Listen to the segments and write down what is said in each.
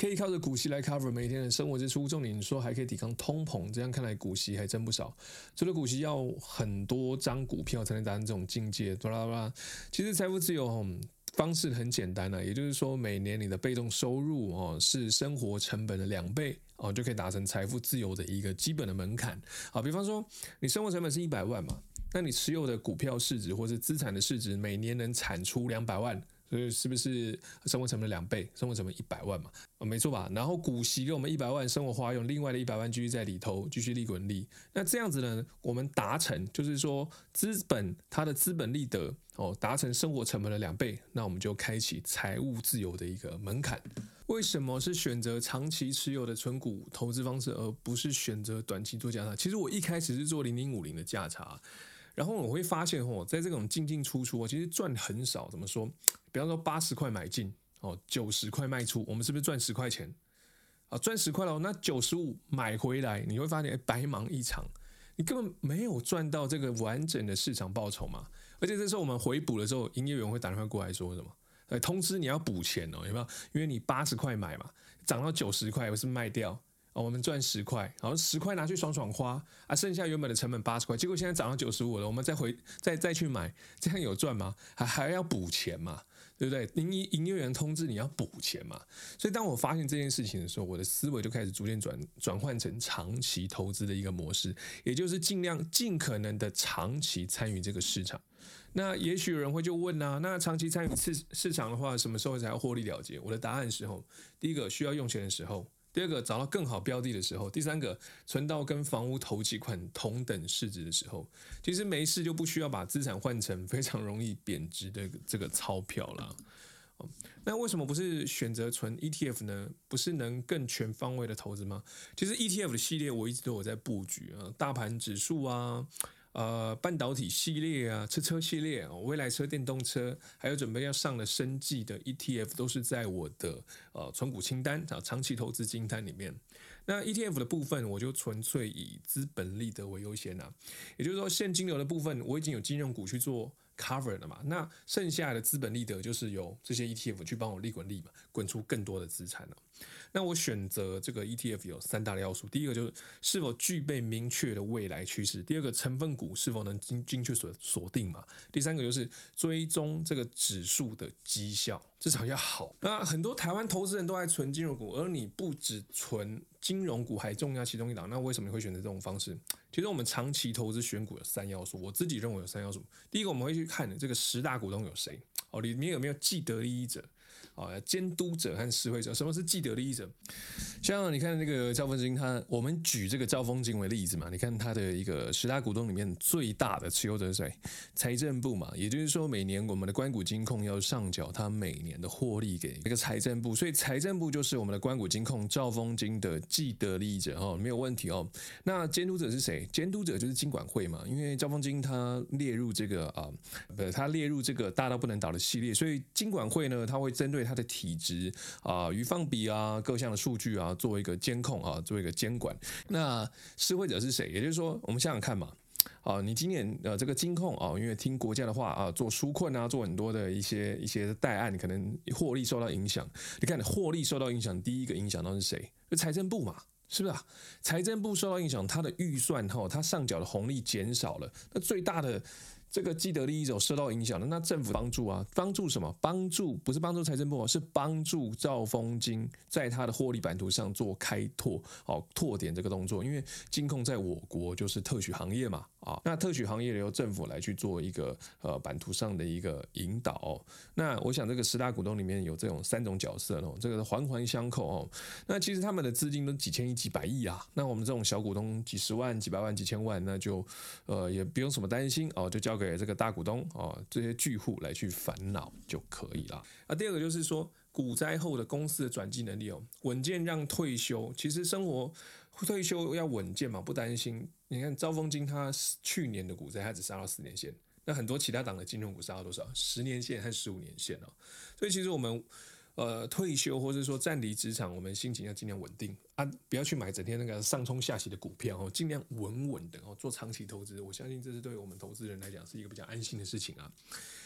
可以靠着股息来 cover 每天的生活支出，重点说还可以抵抗通膨，这样看来股息还真不少。除了股息要很多张股票才能达成这种境界，巴拉巴拉。其实财富自由方式很简单呢，也就是说每年你的被动收入哦是生活成本的两倍哦，就可以达成财富自由的一个基本的门槛。好，比方说你生活成本是一百万嘛，那你持有的股票市值或是资产的市值每年能产出两百万。所以是不是生活成本两倍？生活成本一百万嘛，啊，没错吧？然后股息给我们一百万生活花用，另外的一百万继续在里头继续利滚利。那这样子呢，我们达成就是说资本它的资本利得哦，达成生活成本的两倍，那我们就开启财务自由的一个门槛。为什么是选择长期持有的存股投资方式，而不是选择短期做价差？其实我一开始是做零零五零的价差。然后我会发现，哦，在这种进进出出，我其实赚很少。怎么说？比方说八十块买进，哦，九十块卖出，我们是不是赚十块钱？啊，赚十块了，那九十五买回来，你会发现，哎，白忙一场，你根本没有赚到这个完整的市场报酬嘛。而且这时候我们回补的时候，营业员会打电话过来说什么？呃，通知你要补钱哦，有没有？因为你八十块买嘛，涨到九十块，我是卖掉。哦，我们赚十块，然后十块拿去爽爽花啊，剩下原本的成本八十块，结果现在涨到九十五了，我们再回再再去买，这样有赚吗？还还要补钱嘛，对不对？营营业员通知你要补钱嘛，所以当我发现这件事情的时候，我的思维就开始逐渐转转换成长期投资的一个模式，也就是尽量尽可能的长期参与这个市场。那也许有人会就问啊，那长期参与市市场的话，什么时候才要获利了结？我的答案是：吼，第一个需要用钱的时候。第二个，找到更好标的的时候；第三个，存到跟房屋头期款同等市值的时候，其实没事就不需要把资产换成非常容易贬值的这个钞票了。那为什么不是选择存 ETF 呢？不是能更全方位的投资吗？其实 ETF 的系列我一直都有在布局啊，大盘指数啊。呃，半导体系列啊，车车系列哦，未来车、电动车，还有准备要上的生技的 ETF，都是在我的呃存股清单啊，长期投资清单里面。那 ETF 的部分，我就纯粹以资本利得为优先啊，也就是说现金流的部分，我已经有金融股去做 cover 了嘛，那剩下的资本利得就是由这些 ETF 去帮我利滚利嘛，滚出更多的资产了。那我选择这个 ETF 有三大要素，第一个就是是否具备明确的未来趋势，第二个成分股是否能精精确锁锁定嘛，第三个就是追踪这个指数的绩效至少要好。那很多台湾投资人都爱存金融股，而你不只存金融股，还重要其中一档，那为什么你会选择这种方式？其实我们长期投资选股有三要素，我自己认为有三要素。第一个我们会去看这个十大股东有谁哦，里面有没有既得利益者。啊，监督者和示威者，什么是既得利益者？像你看那个赵丰金，他我们举这个赵丰金为例子嘛，你看他的一个十大股东里面最大的持有者是谁？财政部嘛，也就是说每年我们的关股金控要上缴他每年的获利给这个财政部，所以财政部就是我们的关股金控赵丰金的既得利益者哦，没有问题哦。那监督者是谁？监督者就是金管会嘛，因为赵丰金他列入这个啊，不，他列入这个大到不能倒的系列，所以金管会呢，他会针对它的体质啊、余放比啊、各项的数据啊，做一个监控啊，做一个监管。那施惠者是谁？也就是说，我们想想看嘛，啊，你今年呃这个金控啊，因为听国家的话啊，做纾困啊，做很多的一些一些代案，可能获利受到影响。你看，获利受到影响，第一个影响到是谁？就财政部嘛，是不是啊？财政部受到影响，它的预算哈，它上缴的红利减少了，那最大的。这个既得利益者受到影响了，那政府帮助啊，帮助什么？帮助不是帮助财政部，是帮助兆丰金在它的获利版图上做开拓，哦，拓点这个动作。因为金控在我国就是特许行业嘛，啊，那特许行业由政府来去做一个呃版图上的一个引导。那我想这个十大股东里面有这种三种角色哦，这个环环相扣哦。那其实他们的资金都几千亿、几百亿啊，那我们这种小股东几十万、几百万、几千万，那就呃也不用什么担心哦，就交。给这个大股东啊，这些巨户来去烦恼就可以了。啊，第二个就是说，股灾后的公司的转机能力哦，稳健让退休。其实生活退休要稳健嘛，不担心。你看招风金，它去年的股灾，它只杀到四年线。那很多其他党的金融股杀到多少？十年线和十五年线哦。所以其实我们。呃退休或者说暂离职场，我们心情要尽量稳定啊，不要去买整天那个上冲下洗的股票哦，尽量稳稳的哦，做长期投资。我相信这是对我们投资人来讲是一个比较安心的事情啊。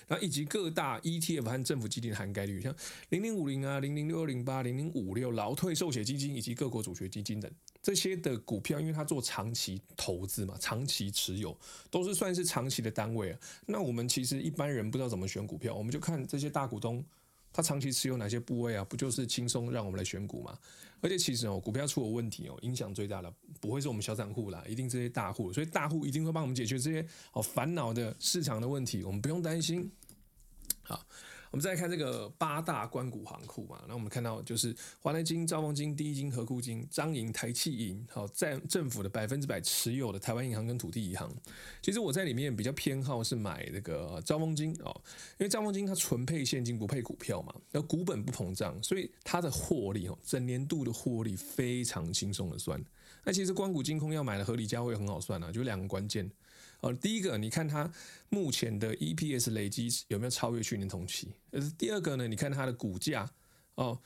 然后以及各大 ETF 和政府基金的涵盖率，像零零五零啊、零零六二零八、零零五六劳退寿险基金以及各国主权基金等这些的股票，因为它做长期投资嘛，长期持有都是算是长期的单位啊。那我们其实一般人不知道怎么选股票，我们就看这些大股东他长期持有哪些部位啊，不就是轻松让我们来选股吗？而且其实哦，股票出了问题哦，影响最大的不会是我们小散户啦，一定这些大户，所以大户一定会帮我们解决这些哦烦恼的市场的问题，我们不用担心。我们再来看这个八大官股行库嘛，那我们看到就是华南金、兆丰金、第一金、和库金、彰银、台企银，好，在政府的百分之百持有的台湾银行跟土地银行。其实我在里面比较偏好是买那个兆丰金哦，因为兆丰金它纯配现金不配股票嘛，那股本不膨胀，所以它的获利哦，整年度的获利非常轻松的算。那其实官股金控要买的合理价位很好算啊，就两个关键。哦，第一个，你看它目前的 EPS 累积有没有超越去年同期？呃，第二个呢，你看它的股价，哦，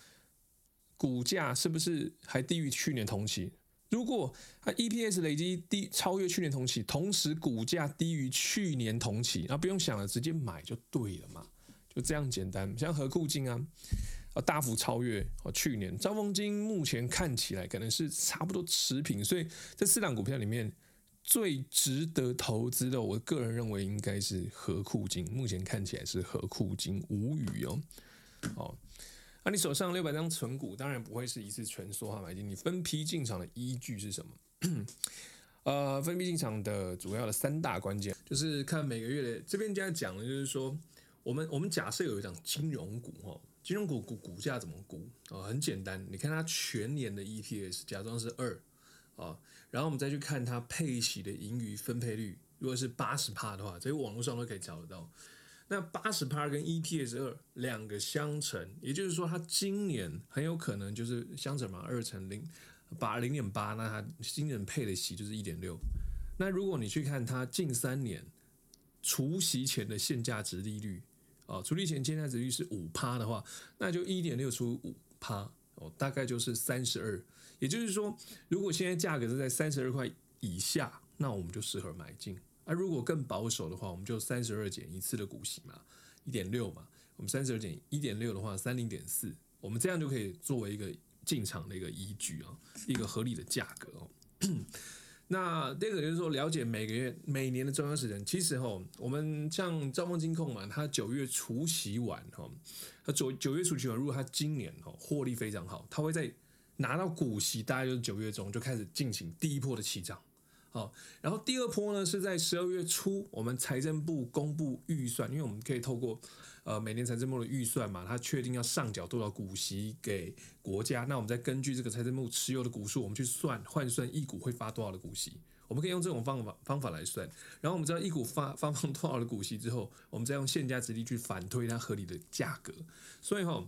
股价是不是还低于去年同期？如果它 EPS 累积低超越去年同期，同时股价低于去年同期，那不用想了，直接买就对了嘛，就这样简单。像和库金啊，啊大幅超越哦去年，招丰金目前看起来可能是差不多持平，所以这四档股票里面。最值得投资的，我个人认为应该是合库金。目前看起来是合库金，无语哦。哦，那你手上六百张存股，当然不会是一次全梭哈买进。你分批进场的依据是什么？呃，分批进场的主要的三大关键，就是看每个月的这边这样讲的，就是说，我们我们假设有一张金融股哈，金融股股股价怎么估？哦，很简单，你看它全年的 EPS，假装是二。啊，然后我们再去看它配息的盈余分配率，如果是八十趴的话，这些网络上都可以找得到。那八十趴跟 EPS 二两个相乘，也就是说它今年很有可能就是相乘嘛，二乘零八零点八，那它今年配的息就是一点六。那如果你去看它近三年除息前的现价值利率，啊，除息前现价值利率是五趴的话，那就一点六除五趴，哦，大概就是三十二。也就是说，如果现在价格是在三十二块以下，那我们就适合买进。而如果更保守的话，我们就三十二减一次的股息嘛，一点六嘛。我们三十二减一点六的话，三零点四，我们这样就可以作为一个进场的一个依据啊，一个合理的价格哦。那第二个就是说，了解每个月、每年的重要时间。其实哈，我们像兆丰金控嘛，它九月除息完哈，它九九月除息完，如果它今年哈获利非常好，它会在。拿到股息，大概就是九月中就开始进行第一波的起涨，好，然后第二波呢是在十二月初，我们财政部公布预算，因为我们可以透过呃每年财政部的预算嘛，它确定要上缴多少股息给国家，那我们再根据这个财政部持有的股数，我们去算换算一股会发多少的股息，我们可以用这种方法方法来算，然后我们知道一股发发放多少的股息之后，我们再用现价值率去反推它合理的价格，所以哈。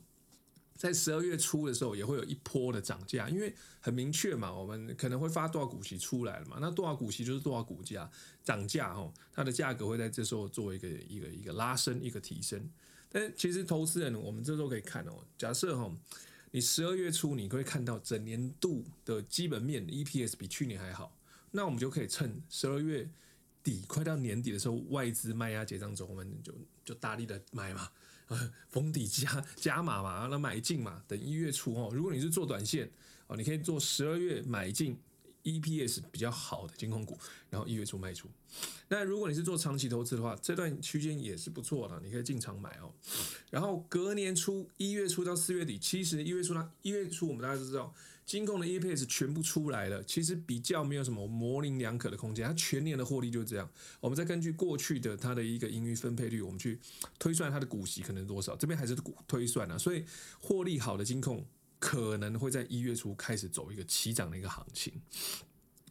在十二月初的时候，也会有一波的涨价，因为很明确嘛，我们可能会发多少股息出来了嘛，那多少股息就是多少股价涨价哦，它的价格会在这时候做一个一个一个拉升，一个提升。但其实投资人，我们这时候可以看哦，假设哈，你十二月初你会看到整年度的基本面 EPS 比去年还好，那我们就可以趁十二月底快到年底的时候，外资卖压结账中，我们就就大力的买嘛。逢底加加码嘛，然后买进嘛，等一月初哦。如果你是做短线哦，你可以做十二月买进 EPS 比较好的金控股，然后一月初卖出。那如果你是做长期投资的话，这段区间也是不错的，你可以进场买哦。然后隔年初一月初到四月底，其实一月初呢，一月初我们大家都知道。金控的 EPS 全部出来了，其实比较没有什么模棱两可的空间。它全年的获利就是这样，我们再根据过去的它的一个盈余分配率，我们去推算它的股息可能多少。这边还是股推算啊，所以获利好的金控可能会在一月初开始走一个起涨的一个行情。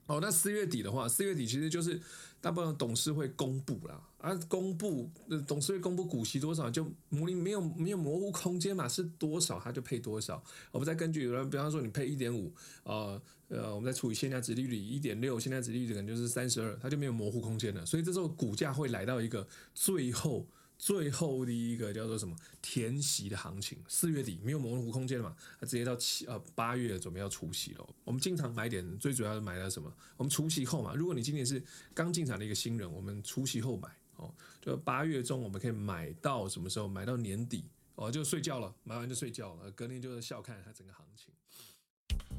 哦，那四月底的话，四月底其实就是大部分董事会公布啦，啊，公布董事会公布股息多少，就模拟没有没有模糊空间嘛，是多少它就配多少。我们再根据，比方说你配一点五，呃呃，我们再除以现价值利率一点六，现价值利率可能就是三十二，它就没有模糊空间了。所以这时候股价会来到一个最后最后的一个叫做什么填息的行情，四月底没有模糊空间了嘛，它直接到七呃八月准备要除息了。我们经常买点，最主要是买到什么？我们除息后嘛，如果你今年是刚进场的一个新人，我们除息后买哦，就八月中我们可以买到什么时候？买到年底哦，就睡觉了，买完就睡觉了，隔年就是笑看它整个行情。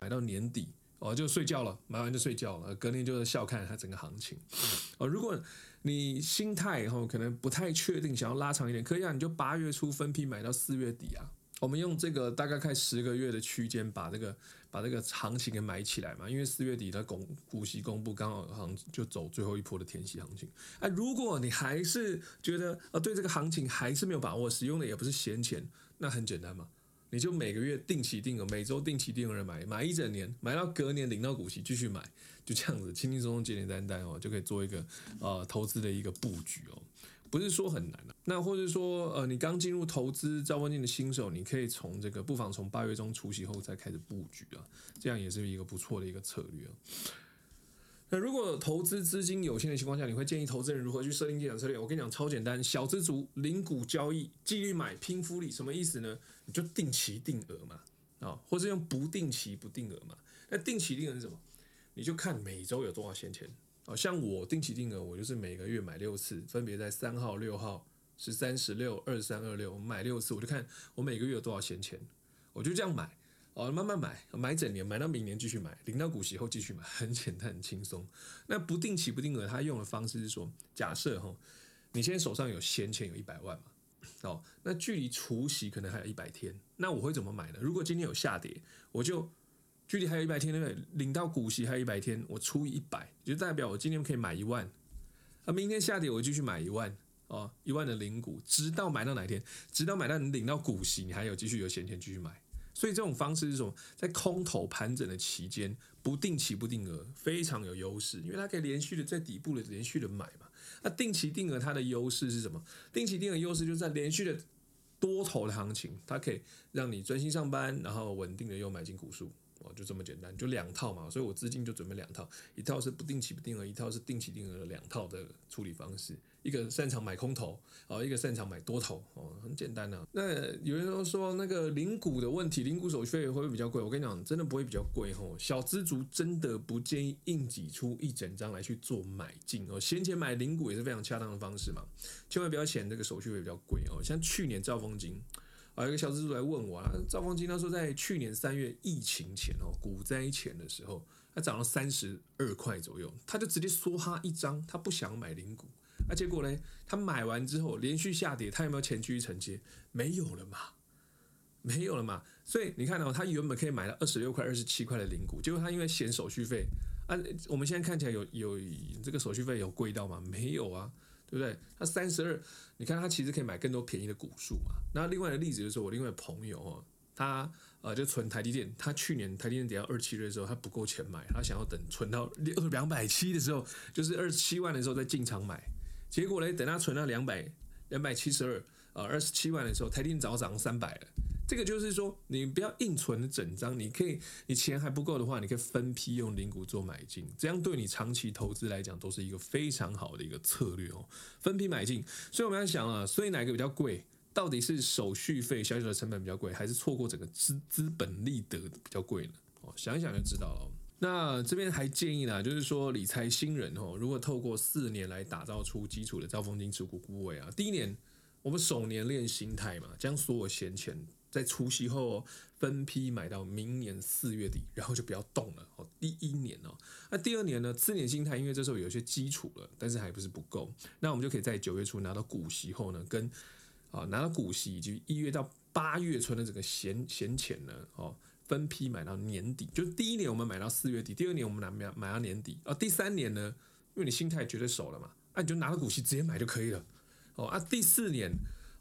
买到年底哦，就睡觉了，买完就睡觉了，隔年就是笑看它整个行情。哦，如果你心态哈可能不太确定，想要拉长一点，可以啊，你就八月初分批买到四月底啊。我们用这个大概开十个月的区间，把这个把这个行情给买起来嘛。因为四月底的公股息公布，刚好行就走最后一波的填息行情。哎，如果你还是觉得啊，对这个行情还是没有把握，使用的也不是闲钱，那很简单嘛，你就每个月定期定额，每周定期定额买，买一整年，买到隔年领到股息继续买，就这样子，轻轻松松、简简单单哦，就可以做一个呃投资的一个布局哦。不是说很难的，那或者说，呃，你刚进入投资兆丰金的新手，你可以从这个不妨从八月中除息后再开始布局啊，这样也是一个不错的一个策略啊。那如果投资资金有限的情况下，你会建议投资人如何去设定进场策略？我跟你讲，超简单，小资族零股交易，纪律买，拼复利，什么意思呢？你就定期定额嘛，啊，或者用不定期不定额嘛。那定期定额是什么？你就看每周有多少闲钱。哦，像我定期定额，我就是每个月买六次，分别在三号、六号、十三、十六、二三、二六，我买六次，我就看我每个月有多少闲钱，我就这样买，哦，慢慢买，买整年，买到明年继续买，领到股息后继续买，很简单，很轻松。那不定期不定额，他用的方式是说，假设哈，你现在手上有闲钱有一百万嘛，哦，那距离除息可能还有一百天，那我会怎么买呢？如果今天有下跌，我就。距离还有一百天，对不对？领到股息还有一百天，我除以一百，就代表我今天可以买一万。啊，明天下跌我继续买一万哦，一万的领股，直到买到哪一天？直到买到你领到股息，你还有继续有闲钱继续买。所以这种方式是什么？在空头盘整的期间，不定期不定额，非常有优势，因为它可以连续的在底部的连续的买嘛。那定期定额它的优势是什么？定期定额优势就是在连续的多头的行情，它可以让你专心上班，然后稳定的又买进股数。哦，就这么简单，就两套嘛，所以我资金就准备两套，一套是不定期不定额，一套是定期定额的两套的处理方式，一个擅长买空头，哦，一个擅长买多头，哦，很简单啊。那有人都说那个零股的问题，零股手续费会不会比较贵？我跟你讲，真的不会比较贵哦。小资族真的不建议硬挤出一整张来去做买进哦，闲钱买零股也是非常恰当的方式嘛，千万不要嫌这个手续费比较贵哦。像去年兆丰金。啊，有一个小资主来问我啊，赵光金他说在去年三月疫情前哦，股灾前的时候，他涨了三十二块左右，他就直接梭哈一张，他不想买零股，那、啊、结果呢，他买完之后连续下跌，他有没有钱继续承接？没有了嘛，没有了嘛，所以你看到、哦、他原本可以买到二十六块、二十七块的零股，结果他因为嫌手续费，啊，我们现在看起来有有这个手续费有贵到吗？没有啊。对不对？他三十二，你看他其实可以买更多便宜的股数嘛。那另外的例子就是我另外朋友哦，他呃就存台积电，他去年台积电跌到二七的时候，他不够钱买，他想要等存到两百七的时候，就是二十七万的时候再进场买。结果呢，等他存到两百两百七十二呃二十七万的时候，台积电早涨三百了。这个就是说，你不要硬存整张，你可以，你钱还不够的话，你可以分批用零股做买进，这样对你长期投资来讲都是一个非常好的一个策略哦。分批买进，所以我们要想啊，所以哪个比较贵？到底是手续费小小的成本比较贵，还是错过整个资资本利得比较贵呢？哦，想一想就知道了。那这边还建议呢，就是说理财新人哦，如果透过四年来打造出基础的兆丰金持股部位啊，第一年我们首年练心态嘛，将所有闲钱。在除夕后分批买到明年四月底，然后就不要动了哦。第一年哦，那第二年呢？次年心态，因为这时候有些基础了，但是还不是不够。那我们就可以在九月初拿到股息后呢，跟啊拿到股息以及一月到八月存的这个闲闲钱呢，哦分批买到年底。就是第一年我们买到四月底，第二年我们拿买买到年底啊。第三年呢，因为你心态绝对熟了嘛，那你就拿到股息直接买就可以了哦。啊，第四年。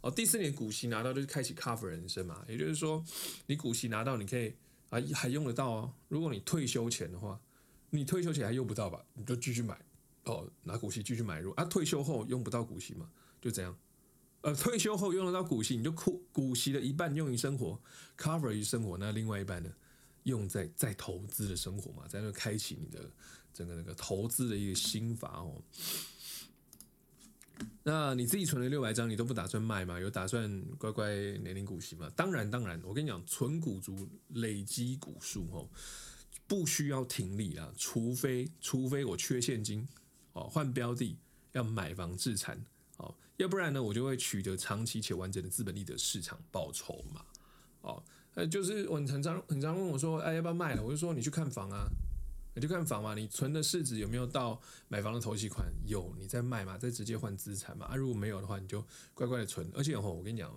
哦，第四年股息拿到就是开启 cover 人生嘛，也就是说你股息拿到你可以啊还用得到哦。如果你退休前的话，你退休前还用不到吧，你就继续买哦，拿股息继续买入啊。退休后用不到股息嘛，就这样。呃，退休后用得到股息，你就股股息的一半用于生活，cover 于生活，那另外一半呢，用在在投资的生活嘛，在那开启你的整个那个投资的一个心法哦。那你自己存了六百张，你都不打算卖吗？有打算乖乖年领股息吗？当然，当然，我跟你讲，存股族累积股数哦，不需要停利啊，除非除非我缺现金哦，换标的要买房置产哦。要不然呢，我就会取得长期且完整的资本利得市场报酬嘛。哦，呃，就是我很常很常问我说，哎，要不要卖了？我就说你去看房啊，你就看房嘛。你存的市值有没有到买房的头期款？有，你再卖嘛，再直接换资产嘛。啊，如果没有的话，你就乖乖的存。而且哦，我跟你讲，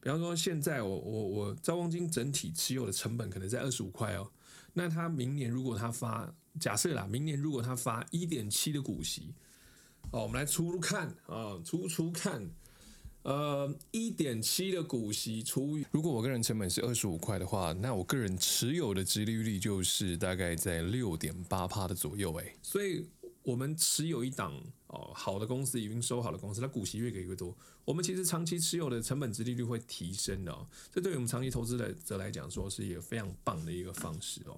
比方说现在我我我兆丰金整体持有的成本可能在二十五块哦。那他明年如果他发，假设啦，明年如果他发一点七的股息。哦，我们来除除看啊，除除看，呃，一点七的股息除以，如果我个人成本是二十五块的话，那我个人持有的殖利率就是大概在六点八趴的左右，哎，所以我们持有一档哦好的公司，已经收好的公司，它股息越给越多，我们其实长期持有的成本殖利率会提升的哦，这对于我们长期投资者来讲说是一个非常棒的一个方式哦。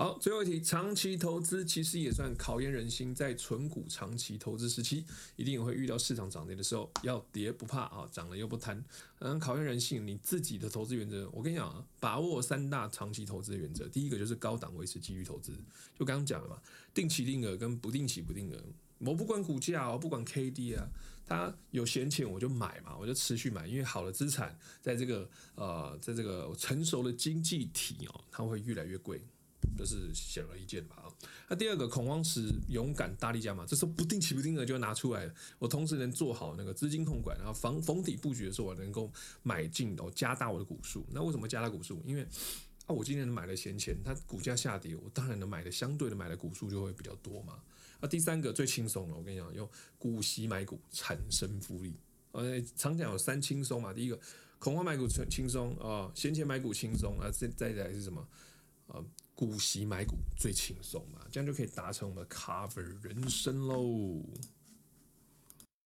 好，最后一题，长期投资其实也算考验人心。在存股长期投资时期，一定也会遇到市场涨跌的时候，要跌不怕啊，涨了又不贪。嗯，考验人性，你自己的投资原则，我跟你讲啊，把握三大长期投资原则。第一个就是高档维持纪律投资，就刚刚讲了嘛，定期定额跟不定期不定额。我不管股价，我不管 K D 啊，它有闲钱我就买嘛，我就持续买，因为好的资产在这个呃，在这个成熟的经济体哦，它会越来越贵。这是显而易见吧？啊，那第二个恐慌时勇敢大力加码，这时候不定期不定额就拿出来。我同时能做好那个资金控管，然后逢逢底布局的时候，我能够买进哦，加大我的股数。那为什么加大股数？因为啊，我今年买了闲钱，它股价下跌，我当然能买的相对的买的股数就会比较多嘛。啊，第三个最轻松了，我跟你讲，用股息买股产生复利。呃，常讲有三轻松嘛，第一个恐慌买股轻轻松啊，闲钱买股轻松啊，再再来是什么啊？股息买股最轻松嘛，这样就可以达成我们的 cover 人生喽。